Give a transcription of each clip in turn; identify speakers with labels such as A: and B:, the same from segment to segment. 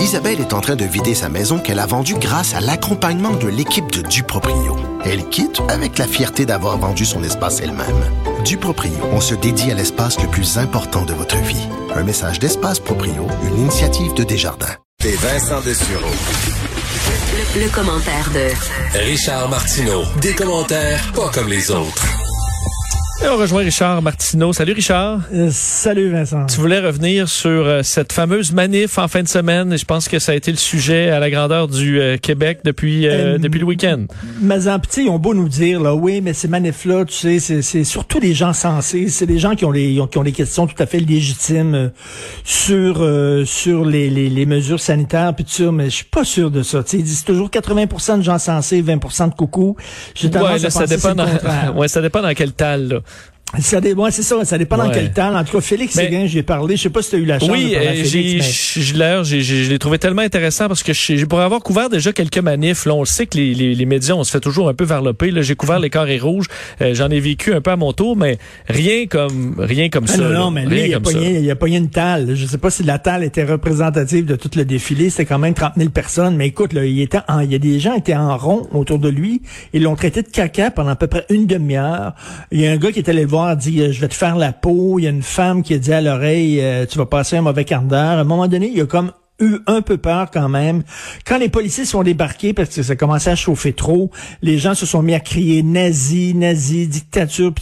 A: Isabelle est en train de vider sa maison qu'elle a vendue grâce à l'accompagnement de l'équipe de Duproprio. Elle quitte avec la fierté d'avoir vendu son espace elle-même. Duproprio, on se dédie à l'espace le plus important de votre vie. Un message d'Espace Proprio, une initiative de Desjardins.
B: Et Vincent Dessureau.
C: Le, le commentaire de
B: Richard Martineau. Des commentaires pas comme les autres.
D: Et on rejoint Richard Martineau. Salut Richard.
E: Euh, salut Vincent.
D: Tu voulais revenir sur euh, cette fameuse manif en fin de semaine et je pense que ça a été le sujet à la grandeur du euh, Québec depuis
E: Euh,
D: depuis le week-end.
E: Mais en petit, ils ont beau nous dire, là, oui, mais ces manifs-là, tu sais, c'est- c'est surtout des gens sensés. C'est des gens qui ont les, qui ont des questions tout à fait légitimes euh, sur, euh, sur les, les, les mesures sanitaires, puis ça, mais je suis pas sûr de ça. Tu sais, ils disent toujours 80% de gens sensés, 20% de coucou.
D: Ouais, là, ça dépend dans, ouais, ça dépend dans quel tal là.
E: Ça dé- ouais, c'est ça, ça dépend dans quel temps. En tout cas, Félix
D: Mais-
E: Séguin, j'ai parlé, je sais pas si tu as eu la chance
D: Oui,
E: de parler à
D: euh,
E: Félix,
D: j'ai
E: mais-
D: je l'ai trouvé tellement intéressant parce que je- pour avoir couvert déjà quelques manifs, là, on le sait que les, les, les médias, on se fait toujours un peu varloper. Là, j'ai couvert les carrés rouges, euh, j'en ai vécu un peu à mon tour, mais rien comme rien comme
E: Ah
D: ça.
E: non,
D: là.
E: non, mais lui, il a, pogné, il a pogné une talle. Je sais pas si la talle était représentative de tout le défilé. C'était quand même 30 000 personnes. Mais écoute, là, il était en, il y a des gens qui étaient en rond autour de lui. Ils l'ont traité de caca pendant à peu près une demi-heure. Il y a un gars qui est allé le voir, dit, euh, je vais te faire la peau. Il y a une femme qui a dit à l'oreille, euh, tu vas passer un mauvais quart d'heure. À un moment donné, il y a comme eu un peu peur quand même. Quand les policiers sont débarqués parce que ça commençait à chauffer trop, les gens se sont mis à crier nazi, nazi, dictature.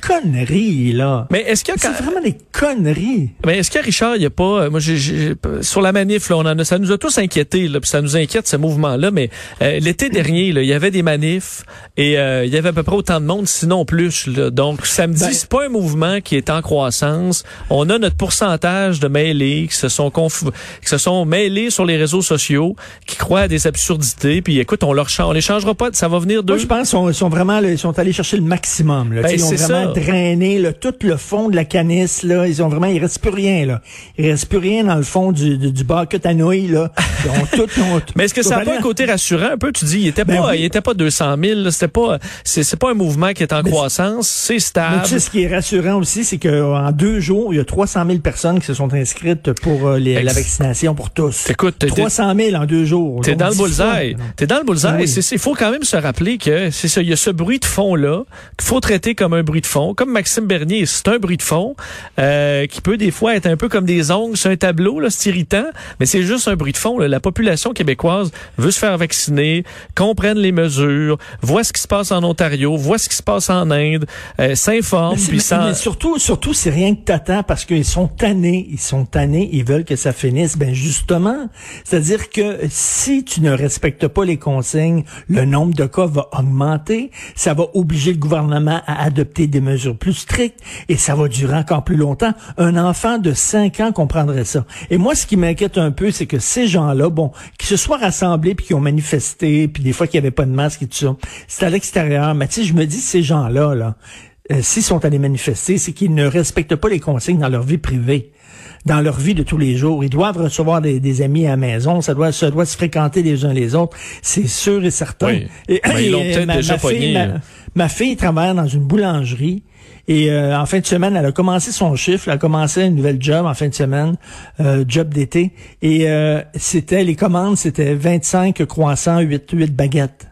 E: Conneries là.
D: Mais est-ce qu'il y a
E: C'est vraiment des conneries.
D: Mais est-ce que Richard, il y a pas, euh, moi, j'ai, j'ai- sur la manif, là, on en a, ça nous a tous inquiétés, là, puis ça nous inquiète ce mouvement-là. Mais euh, l'été dernier, là, il y avait des manifs et euh, il y avait à peu près autant de monde, sinon plus. Là. Donc samedi,
E: Ben-
D: c'est pas un mouvement qui est en croissance. On a notre pourcentage de mêlés qui se sont conf- qui se sont mêlés sur les réseaux sociaux, qui croient à des absurdités. Puis écoute, on leur change, on les changera pas. Ça va venir d'eux.
E: Moi, je pense qu'ils sont, vraiment, là, ils sont allés chercher le maximum. Là.
D: Ben,
E: Tu sais, ils ont
D: c'est
E: vraiment
D: ça.
E: Drainé là, tout le fond de la canisse. Là. Ils ont vraiment, il reste plus rien. Là. Il reste plus rien dans le fond du, du, du bucket à nouilles. Là. Ils ont tout, ils ont-
D: Mais est-ce que ça n'a pas un côté rassurant un peu? Tu dis, il était
E: Ben
D: pas,
E: oui.
D: il était pas 200 000, là, c'était pas, c'est, pas un mouvement qui est en
E: Mais
D: croissance, c'est
E: Mais
D: stable.
E: tu sais, ce qui est rassurant aussi, c'est qu'en deux jours, il y a 300 000 personnes qui se sont inscrites pour euh, les- la vaccination pour tous.
D: Écoute, t'es-
E: 300 000 en deux jours.
D: T'es
E: Donc,
D: dans le bullseye. T'es dans le bullseye.
E: Ben
D: Il faut quand même se rappeler que c'est ça. Il y a ce bruit de fond là qu'il faut traiter comme un bruit de fond, comme Maxime Bernier. C'est un bruit de fond euh, qui peut des fois être un peu comme des ongles sur un tableau. Là, c'est irritant, mais c'est juste un bruit de fond. là. La population québécoise veut se faire vacciner, comprenne les mesures, voit ce qui se passe en Ontario, voit ce qui se passe en Inde, euh, s'informe, puis s'en-
E: mais surtout, surtout, c'est rien que t'attends parce qu'ils sont tannés. Ils sont tannés. Ils veulent que ça finisse. Ben, justement. C'est-à-dire que si tu ne respectes pas les consignes, le nombre de cas va augmenter. Ça va obliger le gouvernement à adopter des mesures plus strictes et ça va durer encore plus longtemps. Un enfant de 5 ans comprendrait ça. Et moi, ce qui m'inquiète un peu, c'est que ces gens-là, bon, qui se soient rassemblés puis qui ont manifesté, puis des fois qu'il n'y avait pas de masque et tout ça, c'est à l'extérieur. Mais tu sais, je me dis, ces gens-là, là, euh, s'ils sont allés manifester, c'est qu'ils ne respectent pas les consignes dans leur vie privée, dans leur vie de tous les jours. Ils doivent recevoir des, des amis à la maison, ça doit, ça doit se fréquenter les uns les autres, c'est sûr et certain.
D: Oui.
E: Et,
D: Ben, ils l'ont peut-être déjà
E: ma fille,
D: pogné,
E: ma,
D: hein.
E: Ma fille travaille dans une boulangerie. Et euh, en fin de semaine, elle a commencé son chiffre, elle a commencé une nouvelle job en fin de semaine, euh, job d'été. Et euh, c'était les commandes, c'était 25 croissants, 8, 8 baguettes.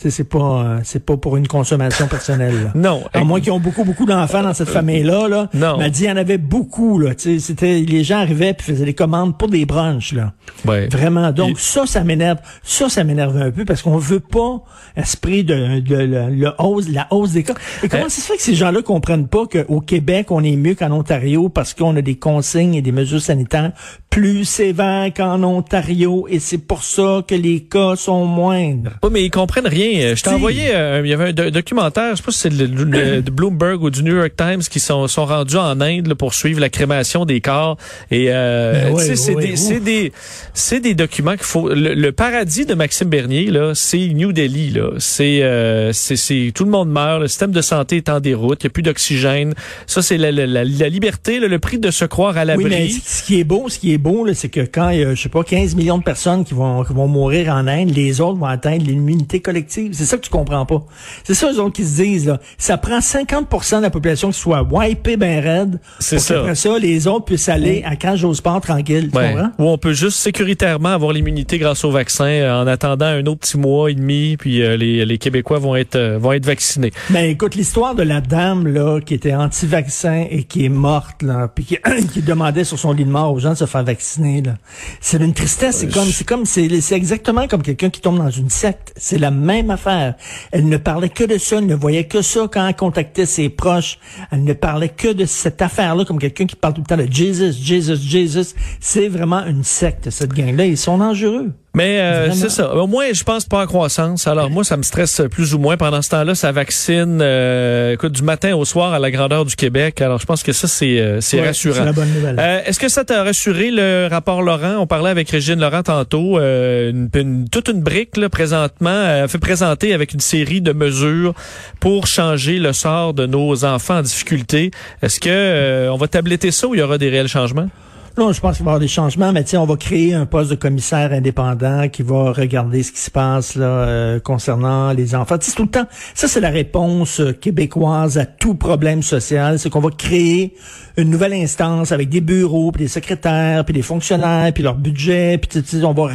E: C'est c'est pas euh, c'est pas pour une consommation personnelle. là.
D: Non.
E: À moins qu'ils ont beaucoup, beaucoup d'enfants dans cette famille-là, là.
D: Non.
E: Elle m'a dit, il y en avait beaucoup, là. Tu sais, c'était, les gens arrivaient puis faisaient des commandes pour des brunchs, là.
D: Ouais.
E: Vraiment. Donc, ça, ça m'énerve. Ça, ça m'énerve un peu parce qu'on veut pas esprit de, de, le- le hausse, la hausse des cas. Et comment
D: Euh,
E: ça se fait que ces gens-là comprennent pas qu'au Québec, on est mieux qu'en Ontario parce qu'on a des consignes et des mesures sanitaires plus sévères qu'en Ontario et c'est pour ça que les cas sont moindres?
D: Oui, mais ils comprennent rien. Euh, Je t'ai
E: Si.
D: envoyé, euh, il y avait un do- documentaire, je sais pas si c'est de Bloomberg ou du New York Times qui sont, sont rendus en Inde là, pour suivre la crémation des corps. Et euh,
E: Ben ouais,
D: c'est
E: ouais,
D: des, des, c'est des documents qu'il faut. Le, le paradis de Maxime Bernier là, c'est New Delhi là. C'est, euh, c'est, c'est tout le monde meurt. Le système de santé est en déroute. Il n'y a plus d'oxygène. Ça, c'est la, la, la, la liberté, là, le prix de se croire à l'abri.
E: Oui, mais ce qui est beau, ce qui est beau, c'est que quand il y a, je sais pas, 15 millions de personnes qui vont, qui vont mourir en Inde, les autres vont atteindre l'immunité collective. Collective. C'est ça que tu comprends pas. C'est ça, eux autres, qui se disent, là. Ça prend 50% de la population qui soit wipée ben raide.
D: C'est ça.
E: Après ça, les autres puissent aller à cage au sport tranquille. Tu
D: Ouais.
E: comprends?
D: Où on peut juste sécuritairement avoir l'immunité grâce au vaccin euh, en attendant un autre petit mois et demi, puis euh, les, les Québécois vont être euh, vont être vaccinés.
E: Ben écoute, l'histoire de la dame là qui était anti-vaccin et qui est morte là, puis qui, qui demandait sur son lit de mort aux gens de se faire vacciner là, c'est une tristesse. C'est comme, c'est comme, c'est exactement comme quelqu'un qui tombe dans une secte. C'est la même affaire. Elle ne parlait que de ça, elle ne voyait que ça quand elle contactait ses proches. Elle ne parlait que de cette affaire-là comme quelqu'un qui parle tout le temps de Jesus, Jesus, Jesus. C'est vraiment une secte cette gang-là. Ils sont dangereux.
D: Mais euh, c'est ça. Au moins, je pense pas en croissance. Alors moi, ça me stresse plus ou moins. Pendant ce temps-là, ça vaccine euh, écoute, du matin au soir à la grandeur du Québec. Alors je pense que ça, c'est euh, c'est
E: Ouais,
D: rassurant.
E: C'est la bonne nouvelle.
D: Euh, Est-ce que ça t'a rassuré le rapport Laurent? On parlait avec Régine Laurent tantôt. euh, une- une- toute une brique là, présentement euh, fait présenter avec une série de mesures pour changer le sort de nos enfants en difficulté. Est-ce que euh, on va tabletter ça ou il y aura des réels changements?
E: Je pense qu'il va y avoir des changements, mais on va créer un poste de commissaire indépendant qui va regarder ce qui se passe là euh, concernant les enfants. Tu sais, tout le temps, ça c'est la réponse euh, québécoise à tout problème social, c'est qu'on va créer une nouvelle instance avec des bureaux, puis des secrétaires, puis des fonctionnaires, puis leur budget, puis on va,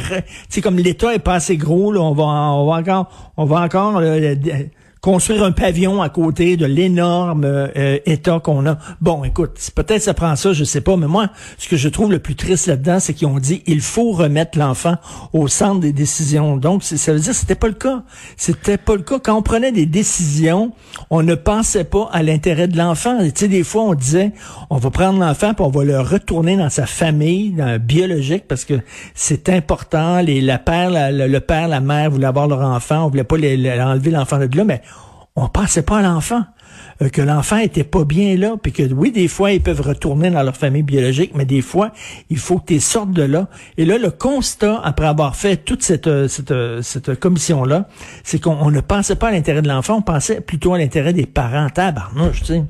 E: sais, comme l'État est pas assez gros, là, on va, on va encore, on va encore euh, construire un pavillon à côté de l'énorme euh, État qu'on a. Bon, écoute, peut-être ça prend ça, je sais pas, mais moi, ce que je trouve le plus triste là-dedans, c'est qu'ils ont dit il faut remettre l'enfant au centre des décisions. Donc, ça veut dire que c'était pas le cas. C'était pas le cas. Quand on prenait des décisions, on ne pensait pas à l'intérêt de l'enfant. Tu sais, des fois, on disait on va prendre l'enfant puis on va le retourner dans sa famille dans, biologique parce que c'est important. Les, la père, le, père, la mère voulaient avoir leur enfant, on voulait pas les- enlever l'enfant de là, mais on pensait pas à l'enfant. Euh, que l'enfant était pas bien là, puis que oui, des fois, ils peuvent retourner dans leur famille biologique, mais des fois, il faut que tu sortes de là. Et là, le constat, après avoir fait toute cette, euh, cette, euh, cette commission-là, c'est qu'on on ne pensait pas à l'intérêt de l'enfant, on pensait plutôt à l'intérêt des parents. Tabarnouche, tu sais.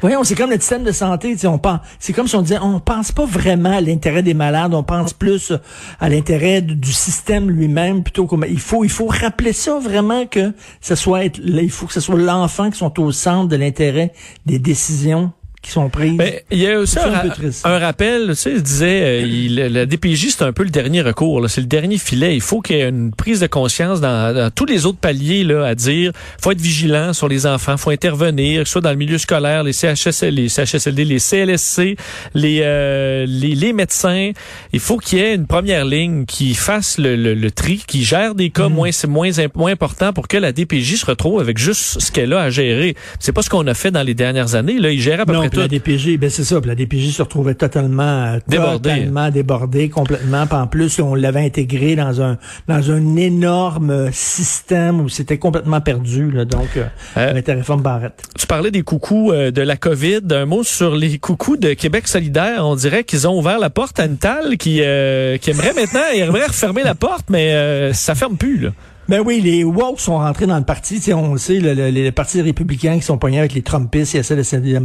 E: Voyons, c'est comme le système de santé, on pense, c'est comme si on disait, on pense pas vraiment à l'intérêt des malades, on pense plus à l'intérêt du, système lui-même plutôt comme il faut, il faut rappeler ça vraiment que ce soit, être- il faut que ce soit l'enfant qui sont au centre de l'intérêt des décisions qui sont prises.
D: Mais il y a aussi un, ra- rappel, tu sais, il disait, euh, il- la DPJ, c'est un peu le dernier recours, c'est le dernier filet. Il faut qu'il y ait une prise de conscience dans, dans tous les autres paliers là, à dire, faut être vigilant sur les enfants, faut intervenir, que ce soit dans le milieu scolaire, les CHSL, les CHSLD, les CLSC, les, euh, les, les médecins. Il faut qu'il y ait une première ligne qui fasse le, le, le tri, qui gère des cas moins, moins, imp- moins importants pour que la DPJ se retrouve avec juste ce qu'elle a à gérer. C'est pas ce qu'on a fait dans les dernières années. Là, il gère à peu
E: non,
D: près
E: puis la. DPJ, ben c'est ça, puis la DPJ se retrouvait totalement
D: Débordée.
E: totalement débordée complètement. Puis en plus, on l'avait intégré dans un dans un énorme système où c'était complètement perdu. Là, donc, euh,
D: Euh,
E: avec la réforme Barrette.
D: Tu parlais des coucous euh, de la COVID. Un mot sur les coucous de Québec solidaire. On dirait qu'ils ont ouvert la porte à une talle qui, euh, qui aimerait maintenant, aimerait refermer la porte, mais euh, ça ferme plus. Là.
E: Ben oui, les woke sont rentrés dans le parti. Tu sais, on le sait, le, le- les partis républicains qui sont pognés avec les Trumpistes, ils essaient de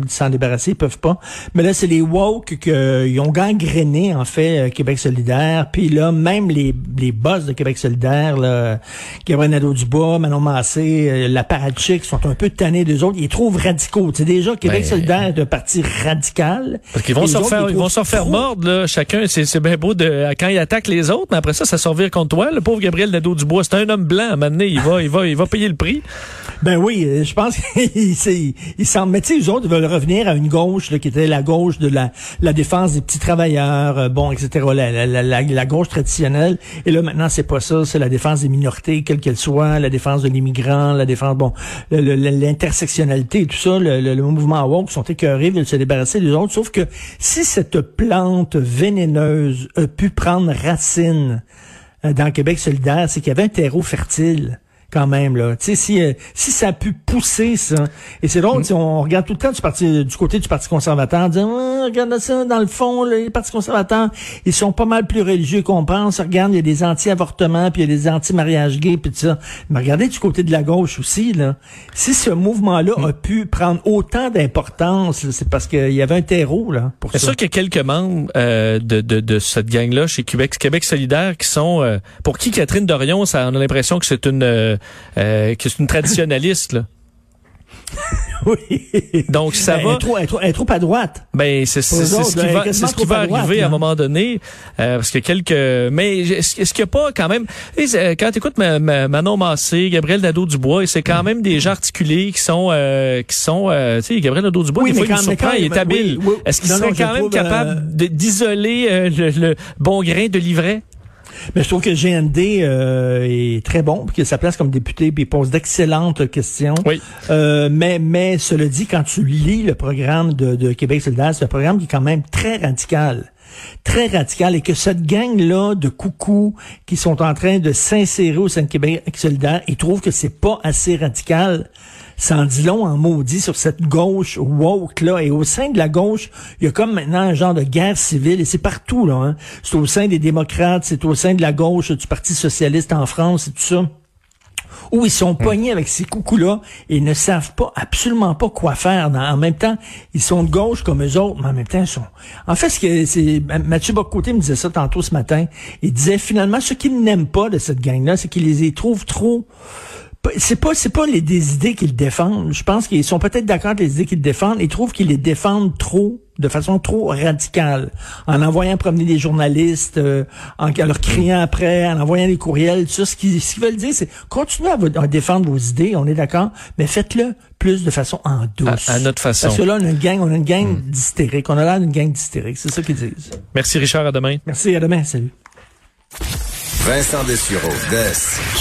E: s'en- débarrasser, ils peuvent pas. Mais là, c'est les woke qui ont gangréné, en fait, euh, Québec solidaire. Puis là, même les, les boss de Québec solidaire, là, Gabriel Nadeau-Dubois, Manon Massé, euh, la Paradchic, sont un peu tannés d'eux autres. Ils les trouvent radicaux. Tu sais, déjà, Québec
D: Ben-
E: solidaire est un parti radical.
D: Parce qu'ils vont se refaire,
E: ils
D: ils vont se refaire mordre, là. Chacun, c'est, c'est bien beau de, quand ils attaquent les autres, mais après ça, ça sort contre toi. Le pauvre Gabriel Nadeau-Dubois, c'est un homme blanc. À il va, payer le prix.
E: Ben oui, euh, je pense qu'ils tu sais, eux autres veulent revenir à une gauche là, qui était la gauche de la, défense des petits travailleurs, euh, bon, etc. La, la, la, la- gauche traditionnelle. Et là, maintenant, c'est pas ça. C'est la défense des minorités, quelles qu'elles soient, la défense de l'immigrant, la défense, bon, l'intersectionnalité et tout ça. Le, le- le mouvement woke sont écœurés, veulent se débarrasser des autres. Sauf que si cette plante vénéneuse a pu prendre racine dans Québec solidaire, c'est qu'il y avait un terreau fertile quand même là. Tu sais si euh, si ça a pu pousser ça. Et c'est drôle, sais, on regarde tout le temps du parti du côté du parti conservateur, on dit Ah, regarde ça dans le fond là, les partis conservateurs, ils sont pas mal plus religieux qu'on pense. Regarde, il y a des anti-avortements, puis il y a des anti-mariage gay puis tout ça. Mais regardez du côté de la gauche aussi là. Si ce mouvement-là a pu prendre autant d'importance, là, c'est parce qu'il y avait un terreau là pour
D: C'est sûr qu'il y a quelques membres euh, de, de, de cette gang-là chez Québec, Québec solidaire qui sont euh, pour qui Catherine Dorion, ça on a l'impression que c'est une euh, que c'est une traditionnaliste. Là.
E: Oui.
D: Donc ça
E: Ben,
D: va.
E: Elle est, trop, elle est trop- elle est trop à droite.
D: Ben c'est ce qui va ce qui va
E: droite,
D: arriver à un moment donné euh, parce que quelques mais est-ce qu'il n'y a pas quand même quand tu écoutes Manon Massé, Gabriel Nadeau Dubois c'est quand même des gens articulés qui sont euh, qui sont euh, tu sais Gabriel Nadeau Dubois
E: Oui,
D: des fois il nous surprend, il est habile.
E: oui, oui.
D: Est-ce qu'il
E: Non,
D: serait
E: non, je
D: quand même
E: trouve,
D: capable
E: euh,
D: d'isoler euh, le, le bon grain de livret?
E: Mais je trouve que GND euh, est très bon, puis qu'il a sa place comme député, puis il pose d'excellentes questions.
D: Oui.
E: Euh, mais, mais cela dit, quand tu lis le programme de, de Québec solidaire, c'est un programme qui est quand même très radical. Très radical. Et que cette gang-là de coucous qui sont en train de s'insérer au sein de Québec solidaire, ils trouvent que c'est pas assez radical. Ça en dit long en maudit sur cette gauche woke là et au sein de la gauche, il y a comme maintenant un genre de guerre civile et c'est partout là. Hein. C'est au sein des démocrates, c'est au sein de la gauche du Parti socialiste en France et tout ça où ils sont pognés avec ces coucous-là et ne savent pas, absolument pas quoi faire. En même temps, ils sont de gauche comme eux autres, mais en même temps, ils sont... En fait, ce que c'est... Mathieu Bocoté me disait ça tantôt ce matin. Il disait, finalement, ce qu'ils n'aiment pas de cette gang-là, c'est qu'ils les trouvent trop... C'est pas, c'est pas les des idées qu'ils défendent. Je pense qu'ils sont peut-être d'accord avec les idées qu'ils défendent. Ils trouvent qu'ils les défendent trop, de façon trop radicale, en envoyant promener des journalistes, euh, en, en leur criant après, en envoyant des courriels, tout ça. Ce qu'ils, ce qu'ils veulent dire, c'est continuez à, à défendre vos idées, on est d'accord, mais faites-le plus de façon en douce.
D: À- à notre façon.
E: Parce que là, on a une gang, on a une gang d'hystériques. On a l'air d'une gang d'hystériques. C'est ça qu'ils disent.
D: Merci Richard à demain
E: Merci, à demain. Salut.
F: Vincent Dessureau, Des.